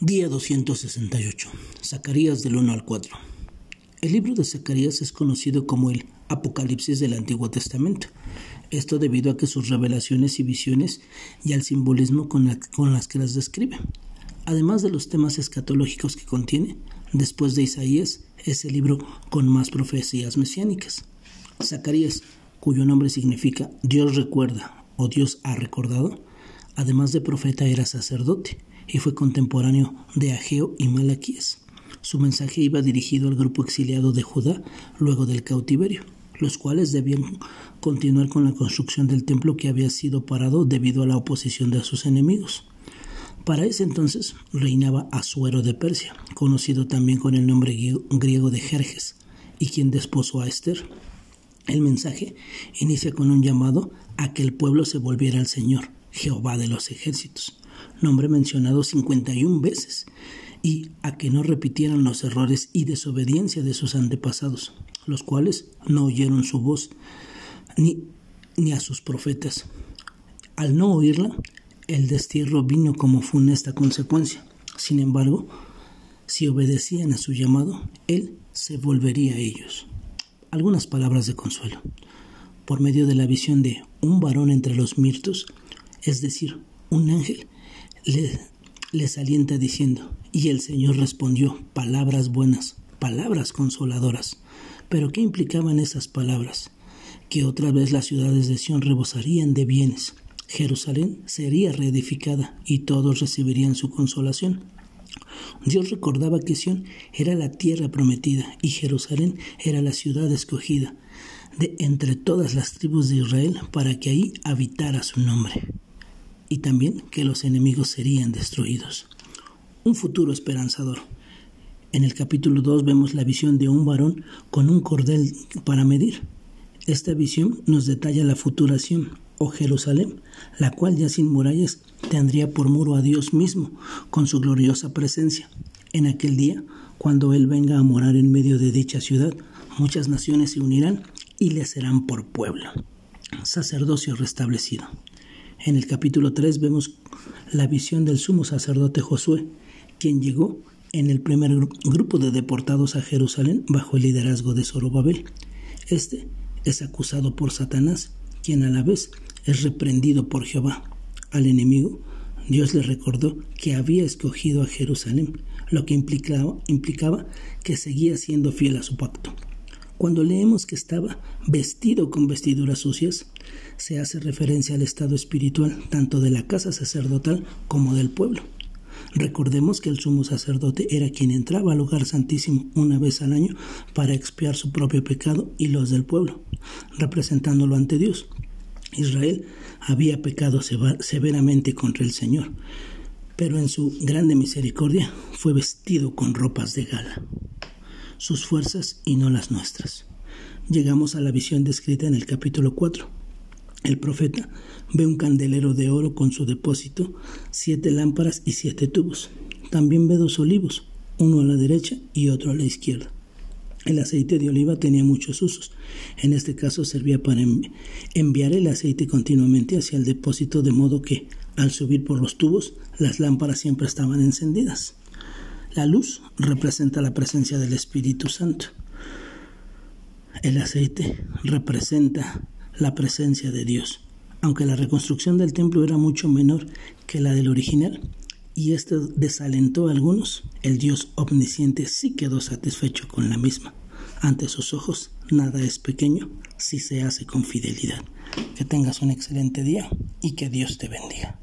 Día 268. Zacarías del 1 al 4. El libro de Zacarías es conocido como el Apocalipsis del Antiguo Testamento. Esto debido a que sus revelaciones y visiones y al simbolismo con, las que las describe. Además de los temas escatológicos que contiene, después de Isaías es el libro con más profecías mesiánicas. Zacarías, cuyo nombre significa Dios recuerda o Dios ha recordado, además de profeta era sacerdote y fue contemporáneo de Ageo y Malaquías. Su mensaje iba dirigido al grupo exiliado de Judá luego del cautiverio, los cuales debían continuar con la construcción del templo que había sido parado debido a la oposición de sus enemigos. Para ese entonces reinaba Asuero de Persia, conocido también con el nombre griego de Jerjes, y quien desposó a Esther. El mensaje inicia con un llamado a que el pueblo se volviera al Señor, Jehová de los ejércitos, nombre mencionado 51 veces, y a que no repitieran los errores y desobediencia de sus antepasados, los cuales no oyeron su voz ni, ni a sus profetas. Al no oírla, el destierro vino como funesta consecuencia. Sin embargo, si obedecían a su llamado, Él se volvería a ellos. Algunas palabras de consuelo. Por medio de la visión de un varón entre los mirtos, es decir, un ángel, les alienta diciendo, y el Señor respondió, palabras buenas, palabras consoladoras. Pero ¿qué implicaban esas palabras? Que otra vez las ciudades de Sión rebosarían de bienes, Jerusalén sería reedificada y todos recibirían su consolación. Dios recordaba que Sión era la tierra prometida y Jerusalén era la ciudad escogida de entre todas las tribus de Israel para que ahí habitara su nombre y también que los enemigos serían destruidos. Un futuro esperanzador. En el capítulo 2 vemos la visión de un varón con un cordel para medir. Esta visión nos detalla la futuración, o Jerusalén, la cual ya sin murallas tendría por muro a Dios mismo, con su gloriosa presencia. En aquel día, cuando Él venga a morar en medio de dicha ciudad, muchas naciones se unirán y le serán por pueblo. Sacerdocio restablecido. En el capítulo 3 vemos la visión del sumo sacerdote Josué, quien llegó en el primer grupo de deportados a Jerusalén bajo el liderazgo de Zorobabel. Este es acusado por Satanás, quien a la vez es reprendido por Jehová. Al enemigo, Dios le recordó que había escogido a Jerusalén, lo que implicaba, implicaba que seguía siendo fiel a su pacto. Cuando leemos que estaba vestido con vestiduras sucias, se hace referencia al estado espiritual tanto de la casa sacerdotal como del pueblo. Recordemos que el sumo sacerdote era quien entraba al lugar santísimo una vez al año para expiar su propio pecado y los del pueblo, representándolo ante Dios. Israel había pecado severamente contra el Señor, pero en su grande misericordia fue vestido con ropas de gala sus fuerzas y no las nuestras. Llegamos a la visión descrita en el capítulo 4. El profeta ve un candelero de oro con su depósito, siete lámparas y siete tubos. También ve dos olivos, uno a la derecha y otro a la izquierda. El aceite de oliva tenía muchos usos. En este caso servía para enviar el aceite continuamente hacia el depósito de modo que, al subir por los tubos, las lámparas siempre estaban encendidas. La luz representa la presencia del Espíritu Santo. El aceite representa la presencia de Dios. Aunque la reconstrucción del templo era mucho menor que la del original, y esto desalentó a algunos, el Dios omnisciente sí quedó satisfecho con la misma. Ante sus ojos nada es pequeño si se hace con fidelidad. Que tengas un excelente día y que Dios te bendiga.